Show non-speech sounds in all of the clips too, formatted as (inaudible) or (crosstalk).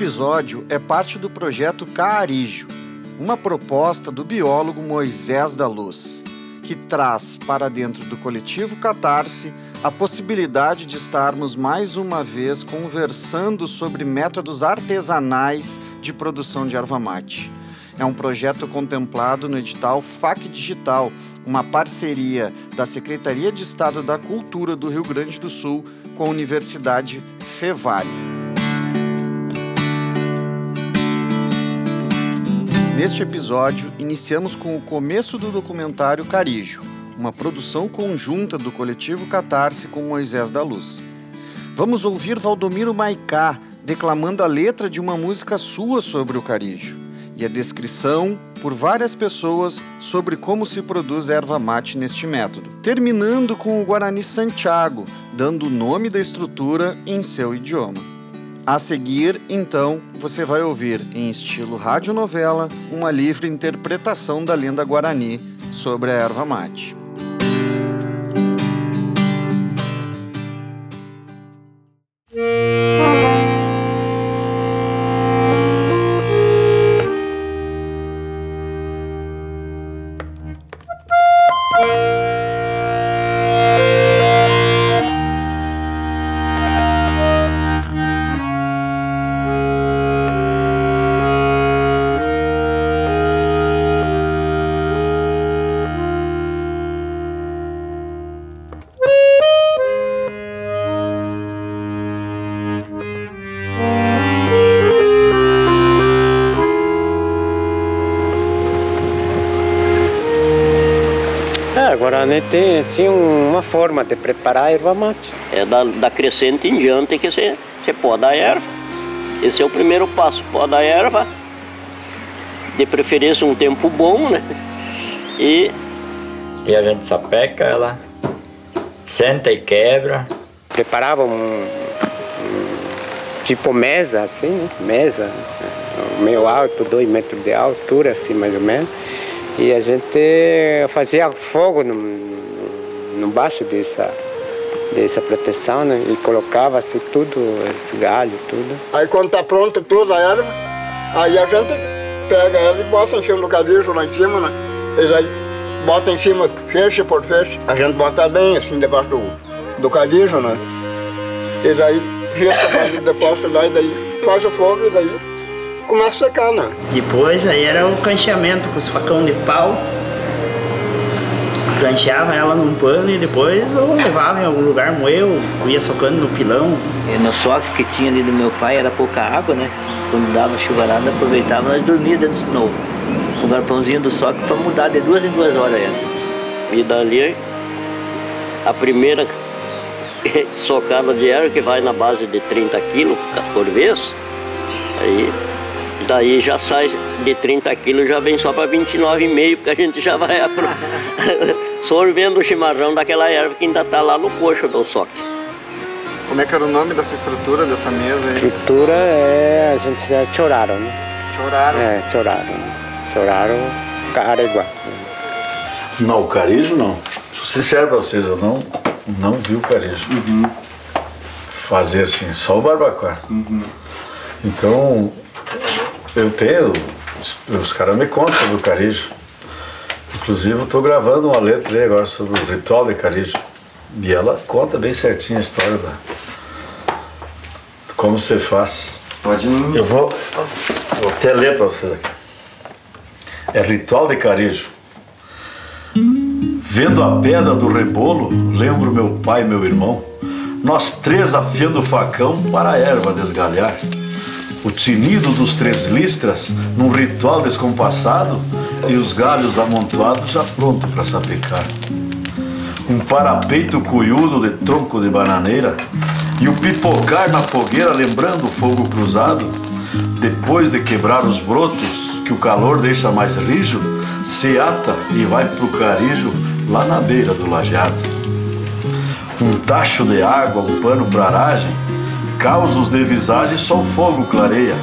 episódio é parte do projeto Caarijo, uma proposta do biólogo Moisés da Luz, que traz para dentro do coletivo Catarse a possibilidade de estarmos mais uma vez conversando sobre métodos artesanais de produção de erva mate. É um projeto contemplado no edital FAC Digital, uma parceria da Secretaria de Estado da Cultura do Rio Grande do Sul com a Universidade Fevale. Neste episódio, iniciamos com o começo do documentário Carijo, uma produção conjunta do coletivo Catarse com Moisés da Luz. Vamos ouvir Valdomiro Maicá declamando a letra de uma música sua sobre o carijo e a descrição por várias pessoas sobre como se produz erva mate neste método, terminando com o Guarani Santiago, dando o nome da estrutura em seu idioma. A seguir, então, você vai ouvir, em estilo radionovela, uma livre interpretação da lenda guarani sobre a erva mate. Tem, tinha uma forma de preparar a erva mate. É da, da crescente em diante que você, você pode a erva. Esse é o primeiro passo, pode a erva, de preferência um tempo bom, né? (laughs) E, e a gente sapeca ela, senta e quebra. Preparava um, um tipo mesa, assim, né? mesa, meio alto, dois metros de altura, assim mais ou menos. E a gente fazia fogo no, no baixo dessa, dessa proteção, né? E colocava assim tudo, esse galho, tudo. Aí quando tá pronta toda a erva, aí a gente pega ela e bota em cima do cadijo lá em cima, né? E aí bota em cima, fecha por fecha. A gente bota a lenha assim debaixo do, do cadijo, né? E daí risca mais de depósito lá e daí faz o fogo e daí começa a secar, né? Depois aí era o cancheamento com os facão de pau. Gancheava ela num pano e depois eu levava em algum lugar, moeu, ia socando no pilão. E no soque que tinha ali do meu pai era pouca água, né? Quando dava chuvarada, aproveitava, nós dormíamos dentro de novo. O garpãozinho do soque para mudar de duas em duas horas. Era. E dali, a primeira (laughs) socada de erva que vai na base de 30 quilos por vez, aí Daí já sai de 30 quilos, já vem só para 29,5, porque a gente já vai (laughs) sorvendo o chimarrão daquela erva que ainda está lá no coxo do soque. Como é que era o nome dessa estrutura, dessa mesa aí? Estrutura é, a gente já choraram, né? Choraram? É, choraram. Choraram, Caraguá. Não, o carejo não. Sou sincero para vocês, eu não, não vi o carejo. Uhum. Fazer assim, só o barbacoa. Uhum. Então, eu tenho, os, os caras me contam sobre o carejo. Inclusive, eu estou gravando uma letra aí agora sobre o ritual de carejo. E ela conta bem certinho a história da. Como você faz. Pode Eu vou, vou até ler para vocês aqui. É ritual de carejo. Vendo a pedra do rebolo, lembro meu pai e meu irmão, nós três afiando o facão para a erva desgalhar o tinido dos três listras num ritual descompassado e os galhos amontoados já pronto para sapecar. Um parapeito cuiudo de tronco de bananeira e o pipocar na fogueira lembrando o fogo cruzado. Depois de quebrar os brotos, que o calor deixa mais rijo, se ata e vai pro carijo lá na beira do lajeado. Um tacho de água, um pano pra aragem, causos de visagem só o fogo clareia.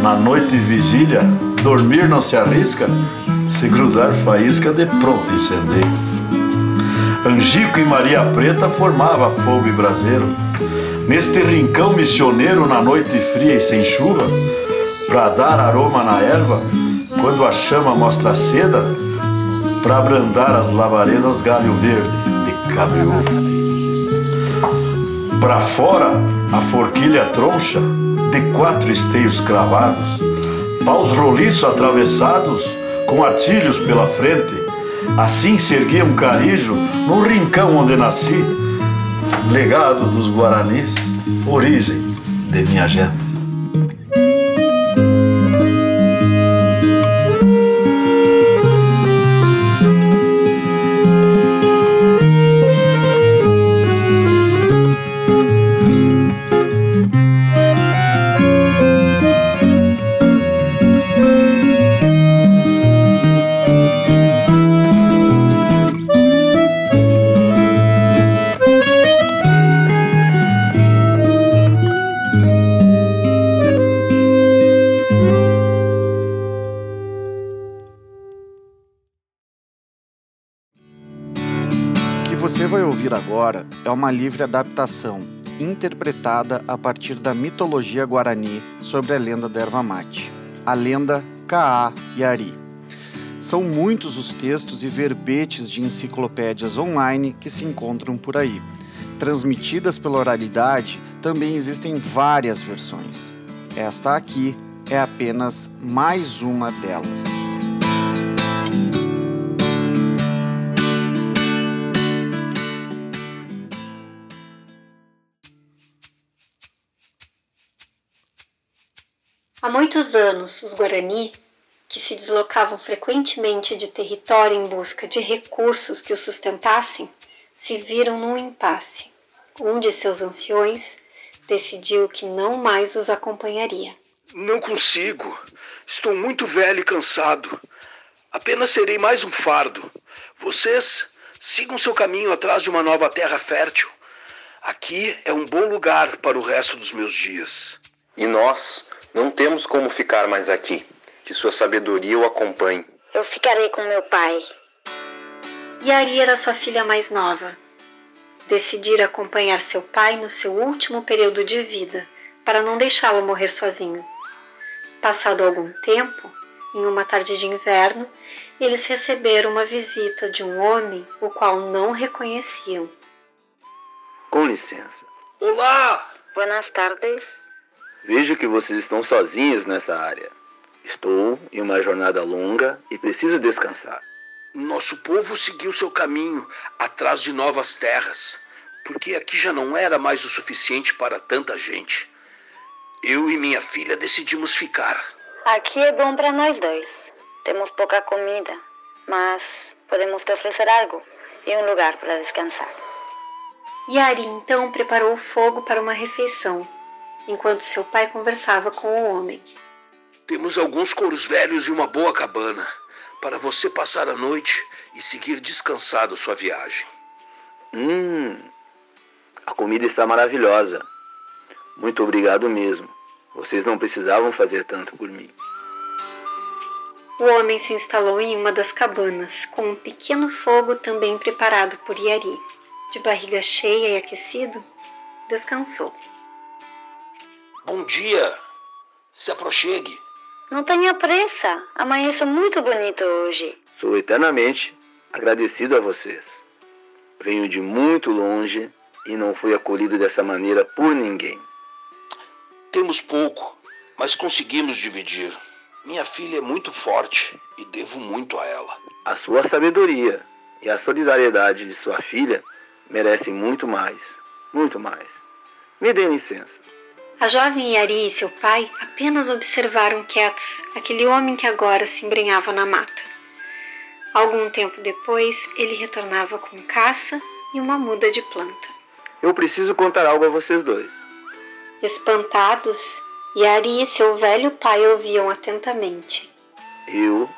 Na noite vigília, dormir não se arrisca, se grudar faísca de pronto incendeio. Angico e Maria Preta formava fogo e braseiro. Neste rincão missioneiro na noite fria e sem chuva, para dar aroma na erva, quando a chama mostra a seda, para abrandar as labaredas galho verde de cabreúva. Para fora, a forquilha troncha, de quatro esteios cravados, paus roliço atravessados, com atilhos pela frente, assim se erguia um carijo no rincão onde nasci, legado dos guaranis, origem de minha gente. Agora é uma livre adaptação, interpretada a partir da mitologia guarani sobre a lenda da erva mate, a lenda Kaá Yari. São muitos os textos e verbetes de enciclopédias online que se encontram por aí. Transmitidas pela oralidade, também existem várias versões. Esta aqui é apenas mais uma delas. Há muitos anos, os Guarani, que se deslocavam frequentemente de território em busca de recursos que os sustentassem, se viram num impasse. Um de seus anciões decidiu que não mais os acompanharia. Não consigo. Estou muito velho e cansado. Apenas serei mais um fardo. Vocês sigam seu caminho atrás de uma nova terra fértil. Aqui é um bom lugar para o resto dos meus dias. E nós não temos como ficar mais aqui. Que sua sabedoria o acompanhe. Eu ficarei com meu pai. Yari era sua filha mais nova. Decidira acompanhar seu pai no seu último período de vida, para não deixá-lo morrer sozinho. Passado algum tempo, em uma tarde de inverno, eles receberam uma visita de um homem o qual não reconheciam. Com licença. Olá! Buenas tardes. Vejo que vocês estão sozinhos nessa área. Estou em uma jornada longa e preciso descansar. Nosso povo seguiu seu caminho atrás de novas terras, porque aqui já não era mais o suficiente para tanta gente. Eu e minha filha decidimos ficar. Aqui é bom para nós dois. Temos pouca comida, mas podemos te oferecer algo e um lugar para descansar. Yari então preparou o fogo para uma refeição enquanto seu pai conversava com o homem. Temos alguns couros velhos e uma boa cabana para você passar a noite e seguir descansado sua viagem. Hum, a comida está maravilhosa. Muito obrigado mesmo. Vocês não precisavam fazer tanto por mim. O homem se instalou em uma das cabanas, com um pequeno fogo também preparado por Yari. De barriga cheia e aquecido, descansou. Bom dia. Se aproxegue. Não tenha pressa. Amanheceu muito bonito hoje. Sou eternamente agradecido a vocês. Venho de muito longe e não fui acolhido dessa maneira por ninguém. Temos pouco, mas conseguimos dividir. Minha filha é muito forte e devo muito a ela. A sua sabedoria e a solidariedade de sua filha merecem muito mais, muito mais. Me dê licença. A jovem Yari e seu pai apenas observaram quietos aquele homem que agora se embrenhava na mata. Algum tempo depois, ele retornava com caça e uma muda de planta. Eu preciso contar algo a vocês dois. Espantados, Yari e seu velho pai ouviam atentamente. Eu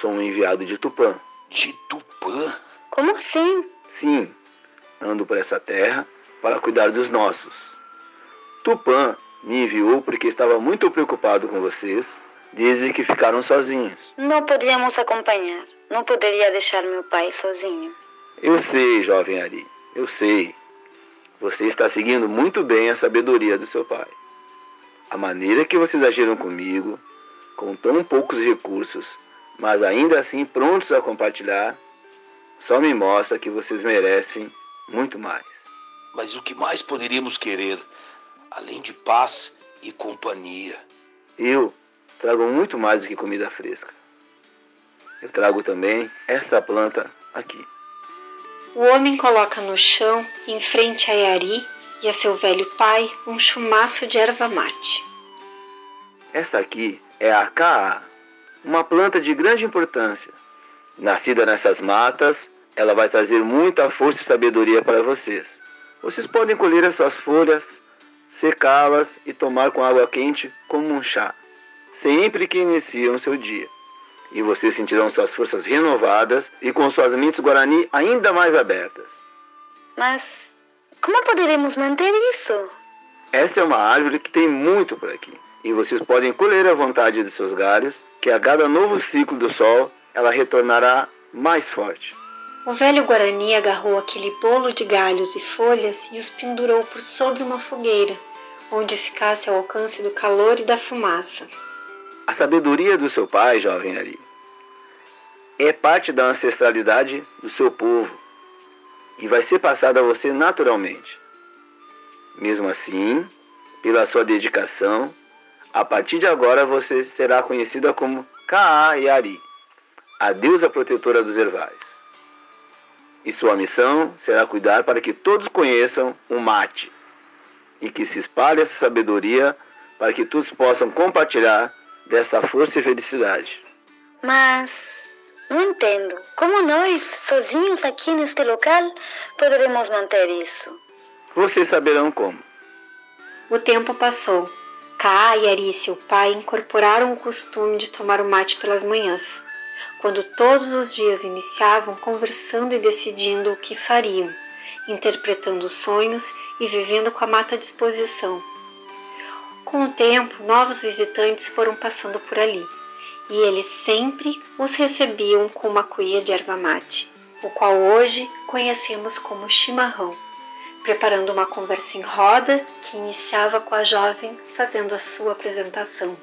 sou um enviado de Tupã. De Tupã? Como assim? Sim, ando por essa terra para cuidar dos nossos. Tupã me enviou porque estava muito preocupado com vocês desde que ficaram sozinhos. Não poderíamos acompanhar. Não poderia deixar meu pai sozinho. Eu sei, jovem Ari. Eu sei. Você está seguindo muito bem a sabedoria do seu pai. A maneira que vocês agiram comigo, com tão poucos recursos, mas ainda assim prontos a compartilhar, só me mostra que vocês merecem muito mais. Mas o que mais poderíamos querer, além de paz e companhia? Eu trago muito mais do que comida fresca. Eu trago também esta planta aqui. O homem coloca no chão, em frente a Yari e a seu velho pai, um chumaço de erva mate. Esta aqui é a Kaa, uma planta de grande importância. Nascida nessas matas, ela vai trazer muita força e sabedoria para vocês. Vocês podem colher as suas folhas, secá-las e tomar com água quente como um chá, sempre que iniciam seu dia. E vocês sentirão suas forças renovadas e com suas mentes guarani ainda mais abertas. Mas como poderemos manter isso? Esta é uma árvore que tem muito por aqui. E vocês podem colher à vontade de seus galhos, que a cada novo ciclo do sol ela retornará mais forte. O velho Guarani agarrou aquele bolo de galhos e folhas e os pendurou por sobre uma fogueira, onde ficasse ao alcance do calor e da fumaça. A sabedoria do seu pai, jovem Ari, é parte da ancestralidade do seu povo e vai ser passada a você naturalmente. Mesmo assim, pela sua dedicação, a partir de agora você será conhecida como Kaa Yari, a deusa protetora dos ervais e sua missão será cuidar para que todos conheçam o mate e que se espalhe essa sabedoria para que todos possam compartilhar dessa força e felicidade. Mas não entendo. Como nós, sozinhos aqui neste local, poderemos manter isso? Vocês saberão como. O tempo passou. Kaa, Yari e seu pai incorporaram o costume de tomar o mate pelas manhãs quando todos os dias iniciavam conversando e decidindo o que fariam, interpretando sonhos e vivendo com a mata disposição. Com o tempo, novos visitantes foram passando por ali, e eles sempre os recebiam com uma cuia de erva mate, o qual hoje conhecemos como chimarrão, preparando uma conversa em roda que iniciava com a jovem fazendo a sua apresentação.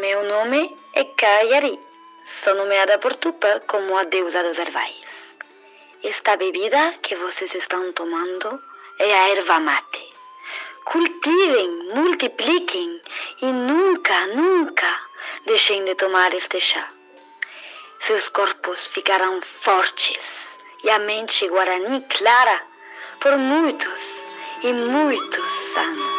Meu nome é Kayari. Sou nomeada por Tupã como a deusa dos ervais. Esta bebida que vocês estão tomando é a erva mate. Cultivem, multipliquem e nunca, nunca deixem de tomar este chá. Seus corpos ficarão fortes e a mente guarani clara por muitos e muitos anos.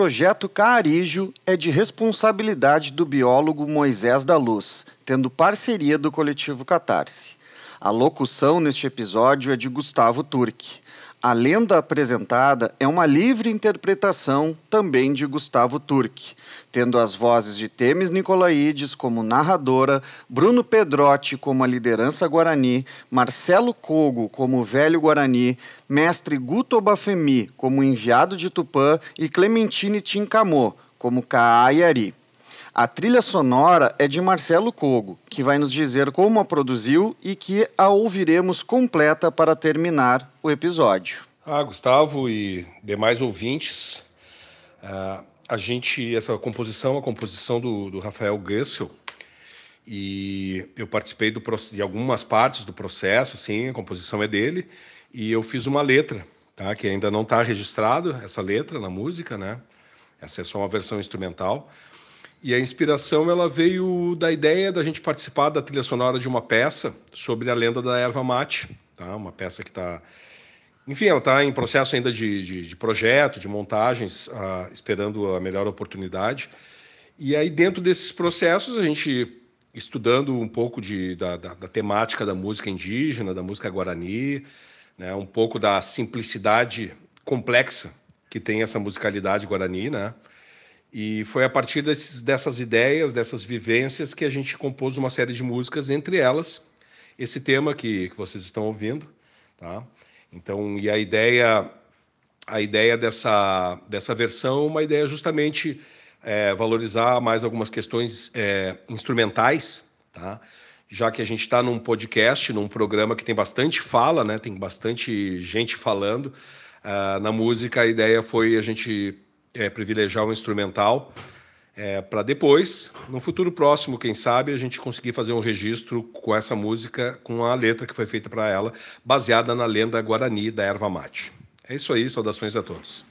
Projeto Caarijo é de responsabilidade do biólogo Moisés da Luz, tendo parceria do coletivo Catarse. A locução neste episódio é de Gustavo Turque. A lenda apresentada é uma livre interpretação também de Gustavo Turque, tendo as vozes de Temes Nicolaides como narradora, Bruno Pedrotti como a liderança guarani, Marcelo Cogo como o velho guarani, mestre Guto Bafemi como enviado de Tupã e Clementine Tincamô como Kaayari. A trilha sonora é de Marcelo Cogo, que vai nos dizer como a produziu e que a ouviremos completa para terminar o episódio. Ah, Gustavo e demais ouvintes, uh, a gente, essa composição, a composição do, do Rafael Gussel, e eu participei do, de algumas partes do processo, sim, a composição é dele, e eu fiz uma letra, tá, que ainda não está registrado, essa letra na música, né? Essa é só uma versão instrumental, e a inspiração ela veio da ideia da gente participar da trilha sonora de uma peça sobre a lenda da erva mate, tá? Uma peça que está, enfim, ela está em processo ainda de, de, de projeto, de montagens, uh, esperando a melhor oportunidade. E aí dentro desses processos a gente estudando um pouco de, da, da, da temática da música indígena, da música guarani, né? Um pouco da simplicidade complexa que tem essa musicalidade guarani, né? E foi a partir desses, dessas ideias, dessas vivências, que a gente compôs uma série de músicas, entre elas esse tema que, que vocês estão ouvindo. Tá? Então, e a ideia, a ideia dessa, dessa versão, uma ideia justamente é, valorizar mais algumas questões é, instrumentais, tá? já que a gente está num podcast, num programa que tem bastante fala, né? tem bastante gente falando. Uh, na música, a ideia foi a gente é, privilegiar o instrumental é, para depois, no futuro próximo, quem sabe, a gente conseguir fazer um registro com essa música, com a letra que foi feita para ela, baseada na lenda guarani da erva mate. É isso aí, saudações a todos.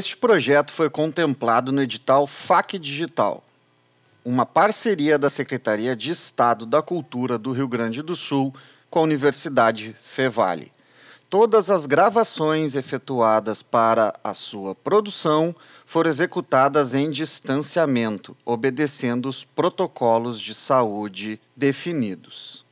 Este projeto foi contemplado no edital FAC Digital, uma parceria da Secretaria de Estado da Cultura do Rio Grande do Sul com a Universidade Fevale. Todas as gravações efetuadas para a sua produção foram executadas em distanciamento, obedecendo os protocolos de saúde definidos.